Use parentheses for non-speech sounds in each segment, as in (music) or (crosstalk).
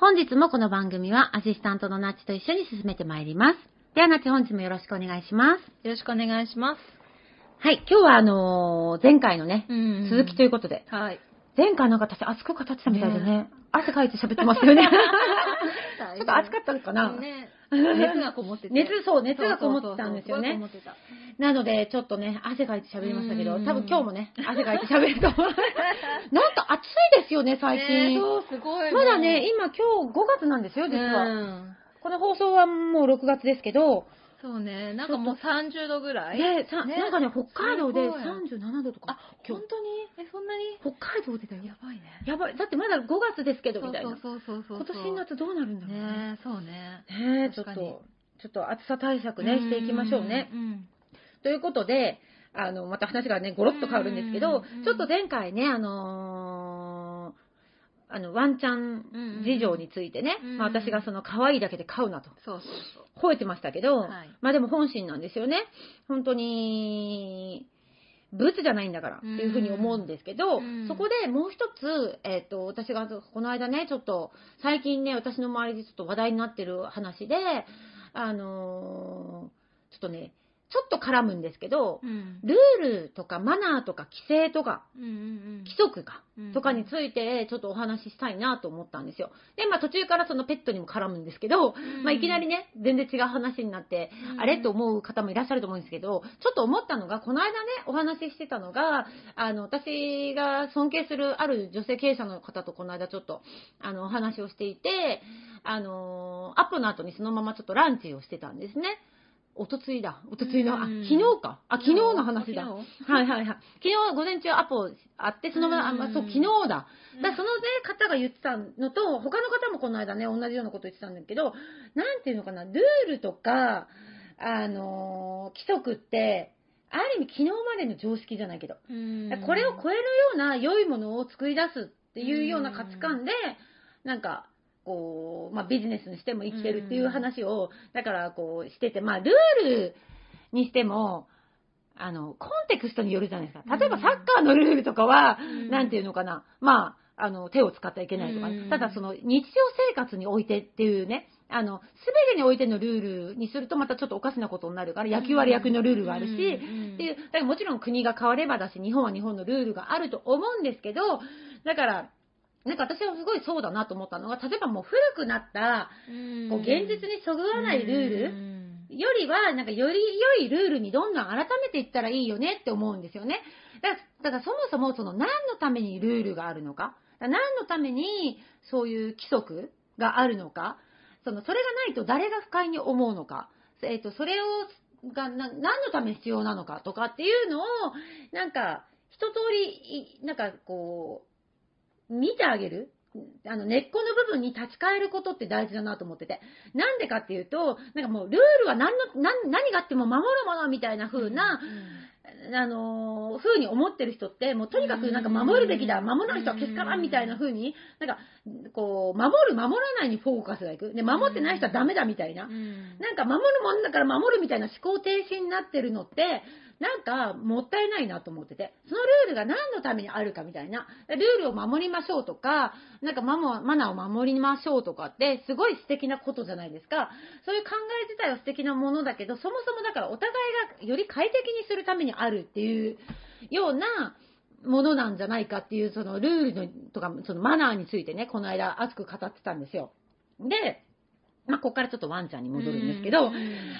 本日もこの番組はアシスタントのナッチと一緒に進めてまいります。ではナッチ本日もよろしくお願いします。よろしくお願いします。はい、今日はあのー前回のね、うん続きということで、はい。前回なんか私熱く語ってたみたいでね、汗かいて喋ってますよね。(laughs) ちょっと暑かったのかな、ね、(laughs) 熱がこもってて。熱そう熱がこもってたんですよね。なので、ちょっとね、汗かいて喋りましたけど、うん多分今日もね、汗かいて喋ると思う。(laughs) なんか暑いですよね、最ね近。そう、すごい。まだね、今今日5月なんですよ、実は。うんこの放送はもう6月ですけど、そうね、なんかもう30度ぐらい。でさねなんかね、北海道ですごい37度とか。あ、本当に？え、そんなに？北海道でだよ。やばいね。やばい。だってまだ5月ですけど、みたいな。そうそうそうそう。今年になってどうなるんだろうね。ねそうね。ねえちょっと、ちょっと暑さ対策ね、していきましょうね。うん。うんということで、あの、また話がね、ゴロッと変わるんですけどうん、ちょっと前回ね、あのーあの、ワンちゃん事情についてね、うんまあ、私がその可愛いだけで飼うなと、そうそうそう。吠えてましたけど、はい。まあでも本心なんですよね。本当に、ブツじゃないんだからっていうふうに思うんですけど、うん。そこでもう一つ、えっ、と、私がこの間ね、ちょっと、最近ね、私の周りでちょっと話題になってる話で、あのーちょっとね、ちょっと絡むんですけど、うん。ルールとかマナーとか規制とかうんうんうん。規則かうんとかについてちょっとお話ししたいなと思ったんですよ。で、まあ途中からそのペットにも絡むんですけど、うんまあいきなりね、全然違う話になって、うんあれ？と思う方もいらっしゃると思うんですけど、ちょっと思ったのが、この間ね、お話ししてたのが、あの、私が尊敬するある女性経営者の方とこの間ちょっと、あの、お話をしていて、あの、アップの後にそのままちょっとランチをしてたんですね。おとついだ。おとついの、あ、うん昨日か。あ、昨日の話だ。昨日はいはいはい。昨日午前中アポあって、そのまま、あまあ、そう、昨日だ。だそのね、方が言ってたのと、他の方もこの間ね、同じようなこと言ってたんだけど、なんていうのかな、ルールとか、あのー規則って、ある意味昨日までの常識じゃないけど、うんこれを超えるような良いものを作り出すっていうような価値観で、なんか、こう、まあビジネスにしても生きてるっていう話を、だからこうしてて、まあルールにしても、あの、コンテクストによるじゃないですか。例えばうん。サッカーのルールとかは、うん。なんていうのかな、まあ、あの、手を使ってはいけないとか、うん。ただその日常生活においてっていうね、あの、すべてにおいてのルールにするとまたちょっとおかしなことになるから、野球は野球のルールがあるし、っていう、だからもちろん国が変わればだし、日本は日本のルールがあると思うんですけど、だから、なんか私はすごいそうだなと思ったのが、例えばもう古くなった、こう現実にそぐわないルールよりは、なんかより良いルールにどんどん改めていったらいいよねって思うんですよね。だから、そもそもその何のためにルールがあるのか、何のためにそういう規則があるのか、その、それがないと誰が不快に思うのか、えっ、と、それを、がな、何のために必要なのかとかっていうのを、なんか、一通り、いなんかこう、見てあげる？あの、根っこの部分に立ち返ることって大事だなと思ってて。なんでかっていうと、なんかもうルールは何の、何何があっても守るものみたいな風な、あのー風に思ってる人って、もうとにかくなんか守るべきだ、守らない人はけしからんみたいな風に、なんかこう、守る、守らないにフォーカスがいく。で、守ってない人はダメだみたいな。うんなんか守るもんだから守るみたいな思考停止になってるのって、なんかもったいないなと思ってて、そのルールが何のためにあるかみたいな、ルールを守りましょうとか、なんかマモマナーを守りましょうとかって、すごい素敵なことじゃないですか。そういう考え自体は素敵なものだけど、そもそもだからお互いがより快適にするためにあるっていうような、ものなんじゃないかっていう、そのルールのとか、そのマナーについてね、この間熱く語ってたんですよ。で、まあ、ここからちょっとワンちゃんに戻るんですけど、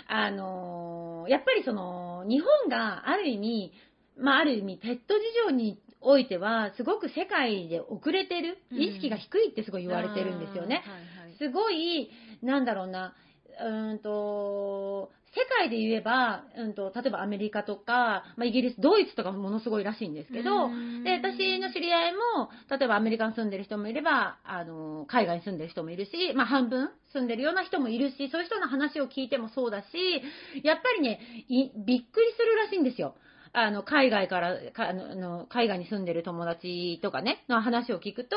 あのーやっぱりその、日本がある意味、まあ、ある意味、ペット事情においては、すごく世界で遅れてる、うん意識が低いってすごい言われてるんですよね。すごい、なんだろうな、うーんと、世界で言えば、うんと、例えばアメリカとか、まあ、イギリス、ドイツとかもものすごいらしいんですけど、うんで、私の知り合いも、例えばアメリカに住んでる人もいれば、あの、海外に住んでる人もいるし、まあ半分住んでるような人もいるし、そういう人の話を聞いてもそうだし、やっぱりね、いびっくりするらしいんですよ。あの、海外から、かあの海外に住んでる友達とかね、の話を聞くと、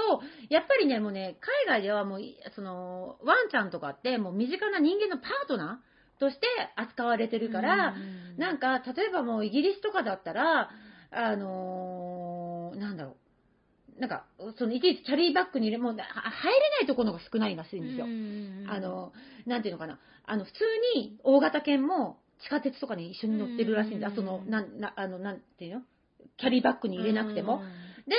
やっぱりね、もうね、海外ではもうい、その、ワンちゃんとかって、もう身近な人間のパートナーとして扱われてるから、うんなんか、例えばもうイギリスとかだったら、あのーなんだろう。なんか、そのいちいちキャリーバッグに入れ、もうは入れないところが少ないらしいんですよ。うんあの、なんていうのかな。あの、普通に大型犬も地下鉄とかに一緒に乗ってるらしいんで、うんあその、なん、な、あの、なんていうの？キャリーバッグに入れなくても。うんで、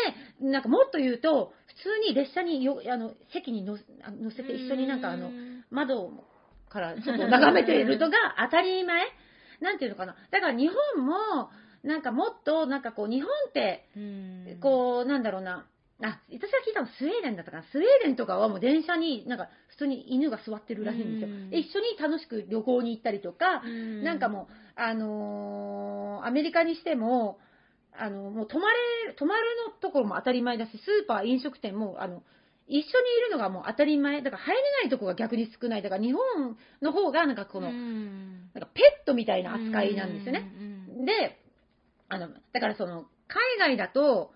なんかもっと言うと、普通に列車によ、あの、席に乗あ乗せて一緒になんかあの、窓から (laughs) ちょっと眺めているのが当たり前。なんていうのかな？だから日本も、なんかもっと、なんかこう、日本って、うん。こう、なんだろうな。あ、私が聞いたのスウェーデンだったかな。スウェーデンとかはもう電車になんか普通に犬が座ってるらしいんですようん。で一緒に楽しく旅行に行ったりとか、うんなんかもう、あのーアメリカにしても、あの、もう泊まれ、泊まるのところも当たり前だし、スーパー、飲食店も、あの、一緒にいるのがもう当たり前。だから入れないとこが逆に少ない。だから日本の方がなんかこの、うんなんかペットみたいな扱いなんですよね。うんで、あの、だからその、海外だと、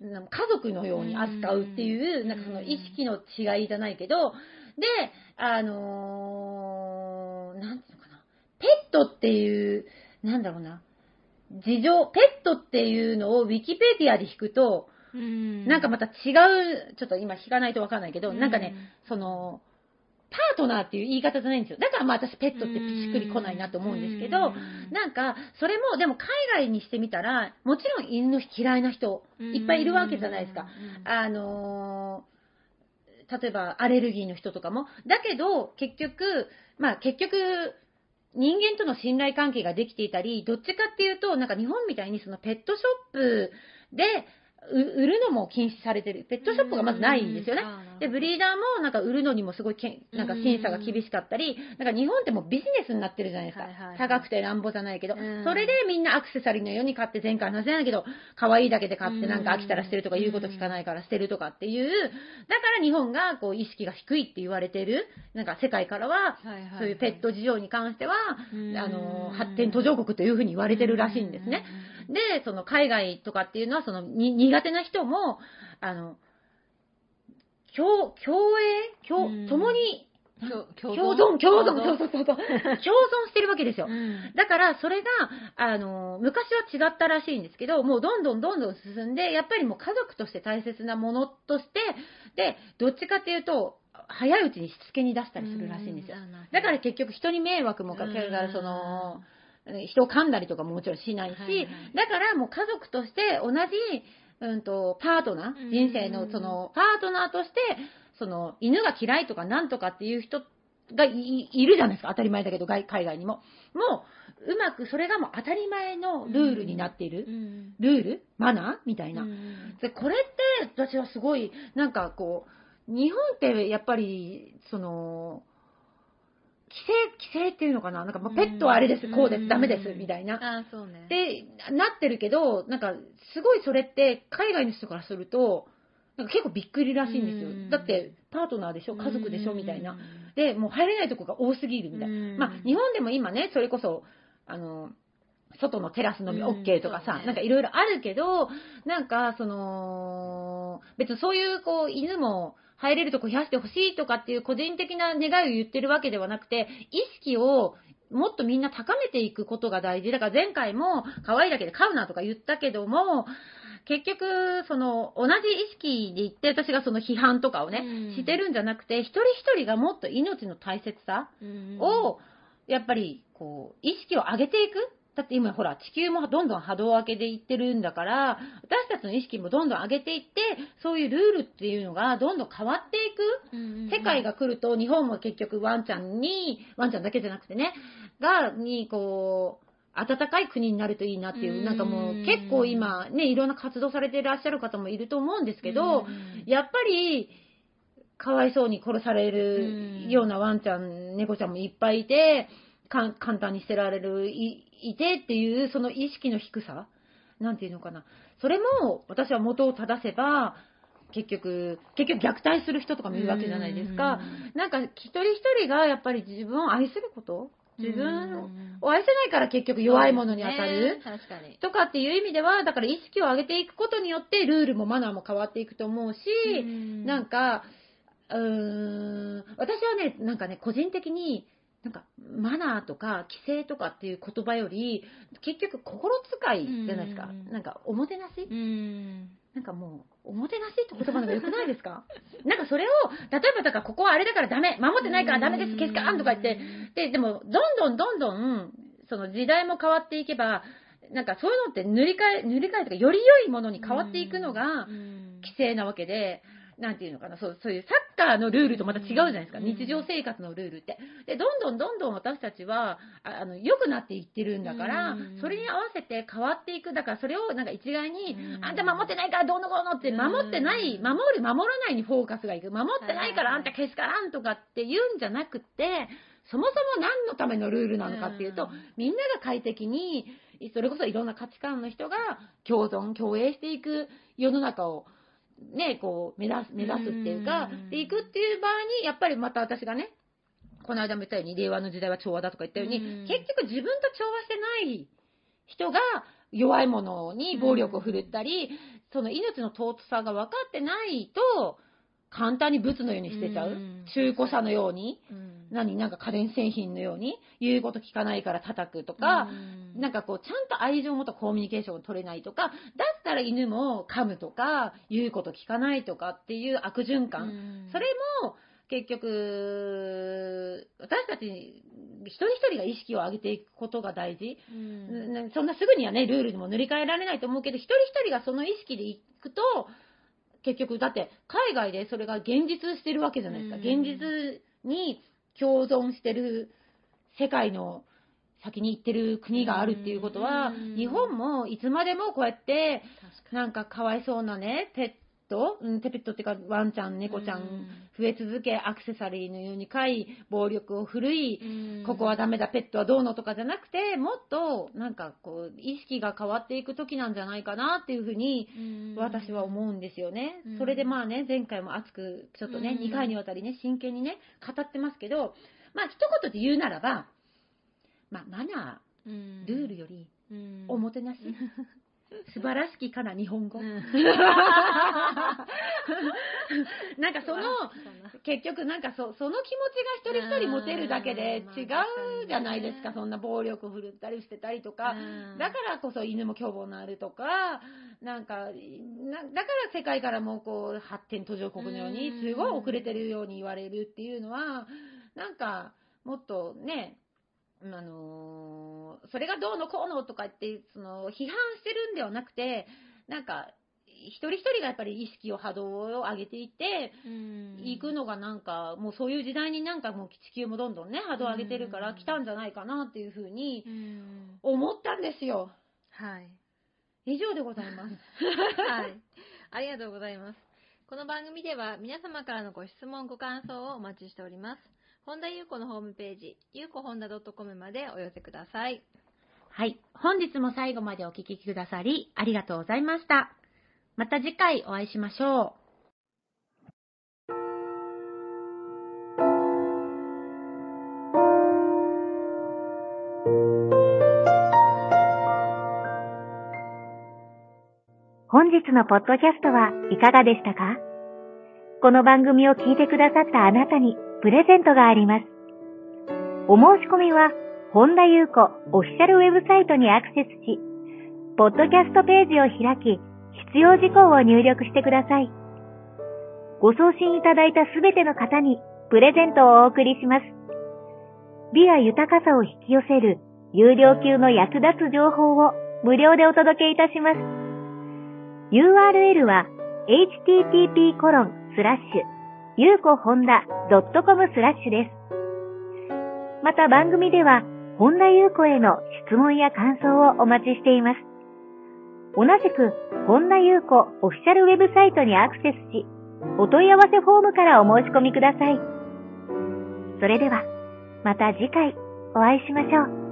家族のように扱うっていう、うんなんかその意識の違いじゃないけど、で、あのーなんていうのかな、ペットっていう、なんだろうな、事情、ペットっていうのをウィキペディアで引くと、うん。なんかまた違う、ちょっと今引かないとわかんないけど、なんかね、その、パートナーっていう言い方じゃないんですよ。だからまあ私ペットってしっくりこないなと思うんですけど、なんか、それも、でも海外にしてみたら、もちろん犬の嫌いな人、いっぱいいるわけじゃないですか。あのー例えばアレルギーの人とかも。だけど、結局、まあ結局、人間との信頼関係ができていたり、どっちかっていうと、なんか日本みたいにそのペットショップでう売るのも禁止されてる。ペットショップがまずないんですよね。で、ブリーダーもなんか売るのにもすごいけんなんか審査が厳しかったり、なんか日本ってもうビジネスになってるじゃないですか。はいはいはい高くて乱暴じゃないけど、うん。それでみんなアクセサリーのように買って前回の話じゃないけど、可愛いだけで買ってなんか飽きたら捨てるとか言うこと聞かないから捨てるとかっていう、だから日本がこう意識が低いって言われてる、なんか世界からは、そういうペット事情に関しては、あの、発展途上国というふうに言われてるらしいんですね。で、その海外とかっていうのは、そのに苦手な人も、あの、共、共栄？共うん、共に、共共存、共存、そううそうそうそう、共存してるわけですよ。ん。だから、それが、あの、昔は違ったらしいんですけど、もうどんどんどんどん進んで、やっぱりもう家族として大切なものとして、で、どっちかっていうと、早いうちにしつけに出したりするらしいんですよ。だから結局人に迷惑もかけるから、その、人を噛んだりとかももちろんしないし、はいはいだからもう家族として同じ、うんと、パートナー、うん人生のその、パートナーとして、その、犬が嫌いとかなんとかっていう人がいいるじゃないですか。当たり前だけど、外海外にも。もう、うまく、それがもう当たり前のルールになっている。うんルール？マナー？みたいな。うんで、これって、私はすごい、なんかこう、日本ってやっぱり、その、規制、規制っていうのかな？なんか、まあペットはあれです、こうです、ダメです、みたいな。あそうね。で、なってるけど、なんか、すごいそれって、海外の人からすると、なんか結構びっくりらしいんですよ。うん。だって、パートナーでしょ？家族でしょ？みたいな。うん。で、もう入れないとこが多すぎるみたいな。うん。まあ、日本でも今ね、それこそ、あの、外のテラス飲みうん。OK とかさ、ね。なんかいろいろあるけど、なんかその、別にそういうこう犬も入れるとこ冷やしてほしいとかっていう個人的な願いを言ってるわけではなくて、意識をもっとみんな高めていくことが大事。だから前回も可愛いだけで飼うなとか言ったけども、結局、その、同じ意識で言って私がその批判とかをね、うんしてるんじゃなくて、一人一人がもっと命の大切さうんを、やっぱり、こう、意識を上げていく。だって今ほら、地球もどんどん波動を上げていってるんだから、私たちの意識もどんどん上げていって、そういうルールっていうのがどんどん変わっていく。うん世界が来ると、日本も結局ワンちゃんに、ワンちゃんだけじゃなくてね、が、に、こう、暖かい国になるといいなっていうう、んなんかもう結構今ね、いろんな活動されていらっしゃる方もいると思うんですけど、やっぱり、かわいそうに殺されるようなワンちゃん、猫ちゃんもいっぱいいて、か簡単に捨てられる、いいてっていう、その意識の低さ？なんていうのかな？それも、私は元を正せば、結局、結局虐待する人とかもいるわけじゃないですか。なんか、一人一人がやっぱり自分を愛すること自分を愛せないから結局弱いものに当たる。とかっていう意味では、だから意識を上げていくことによって、ルールもマナーも変わっていくと思うし、なんか、うーん、私はね、なんかね、個人的に、なんか、マナーとか規制とかっていう言葉より、結局心遣いじゃないですか。うん。なんか、おもてなし？うん。なんかもう、おもてなしって言葉の方が良くないですか？(laughs) なんかそれを、例えばだからここはあれだからダメ、守ってないからダメです、消すか？らんとか言って、で、でも、どんどんどんどん、その時代も変わっていけば、なんかそういうのって塗り替え、塗り替えとか、より良いものに変わっていくのが、規制なわけで、なんていうのかな、そうそういうサッカーのルールとまた違うじゃないですか、うん。日常生活のルールって。で、どんどんどんどん私たちは、ああの、良くなっていってるんだからうん、それに合わせて変わっていく。だからそれをなんか一概に、うん。あんた守ってないからどうのこうのって、守ってない、うん守る、守らないにフォーカスがいく。守ってないからあんた消すからんとかって言うんじゃなくて、そもそも何のためのルールなのかっていうと、うん。みんなが快適に、それこそいろんな価値観の人が共存、共栄していく世の中を、ね、こう、目指す、目指すっていうかうん、でいくっていう場合に、やっぱりまた私がね、この間も言ったように、令和の時代は調和だとか言ったように、うん。結局自分と調和してない人が弱いものに暴力を振るったり、その命の尊さが分かってないと、簡単に物のように捨てちゃう？うん。中古車のように？うん。何？なんか家電製品のように、言うこと聞かないから叩くとか、うん。なんかこう、ちゃんと愛情を持ったコミュニケーションを取れないとか、だったら犬も噛むとか、言うこと聞かないとかっていう悪循環。うん。それも、結局、私たち一人一人が意識を上げていくことが大事。うん。ねそんなすぐにはね、ルールにも塗り替えられないと思うけど、一人一人がその意識でいくと、結局、だって、海外でそれが現実してるわけじゃないですか。うん。現実に共存してる世界の先に行ってる国があるっていうことはうん、日本もいつまでもこうやって、なんかかわいそうなね、ト、うん、ペットっていうかワンちゃん、猫ちゃん増え続け、アクセサリーのように飼い、暴力を振るい、にここはダメだ、ペットはどうのとかじゃなくて、もっとなんかこう、意識が変わっていく時なんじゃないかなっていうふうに、私は思うんですよね。うん。それでまあね、前回も熱く、ちょっとね、うん。2回にわたりね、真剣にね、語ってますけど、まあ一言で言うならば、まあマナー、ルールより、おもてなし、(laughs) 素晴らしきかな日本語。(laughs) なんかその、結局なんかそその気持ちが一人一人持てるだけでうん違うじゃないですか、そんな暴力振るったり捨てたりとか、だからこそ犬も凶暴になるとか、なんか、なだから世界からもこう発展途上国のようにうんすごい遅れてるように言われるっていうのは、なんかもっとね、あのーそれがどうのこうのとかって、その批判してるんではなくて、なんか、一人一人がやっぱり意識を波動を上げていって、行くのがなんか、もうそういう時代になんかもう地球もどんどんね、波動を上げてるからうん来たんじゃないかなっていうふうにうん思ったんですよ。はい。以上でございます。(laughs) はい。(laughs) ありがとうございます。この番組では皆様からのご質問、ご感想をお待ちしております。本田優子のホームページ、ゆうこ子本田 .com までお寄せください。はい。本日も最後までお聴きくださり、ありがとうございました。また次回お会いしましょう。本日のポッドキャストはいかがでしたか？この番組を聞いてくださったあなたにプレゼントがあります。お申し込みは、本田優子オフィシャルウェブサイトにアクセスし、ポッドキャストページを開き、必要事項を入力してください。ご送信いただいたすべての方にプレゼントをお送りします。美や豊かさを引き寄せる有料級の役立つ情報を無料でお届けいたします。URL は http コロンスラッシュゆうこほんだ .com スラッシュです。また番組では本田優子への質問や感想をお待ちしています。同じく、本田優子オフィシャルウェブサイトにアクセスし、お問い合わせフォームからお申し込みください。それでは、また次回お会いしましょう。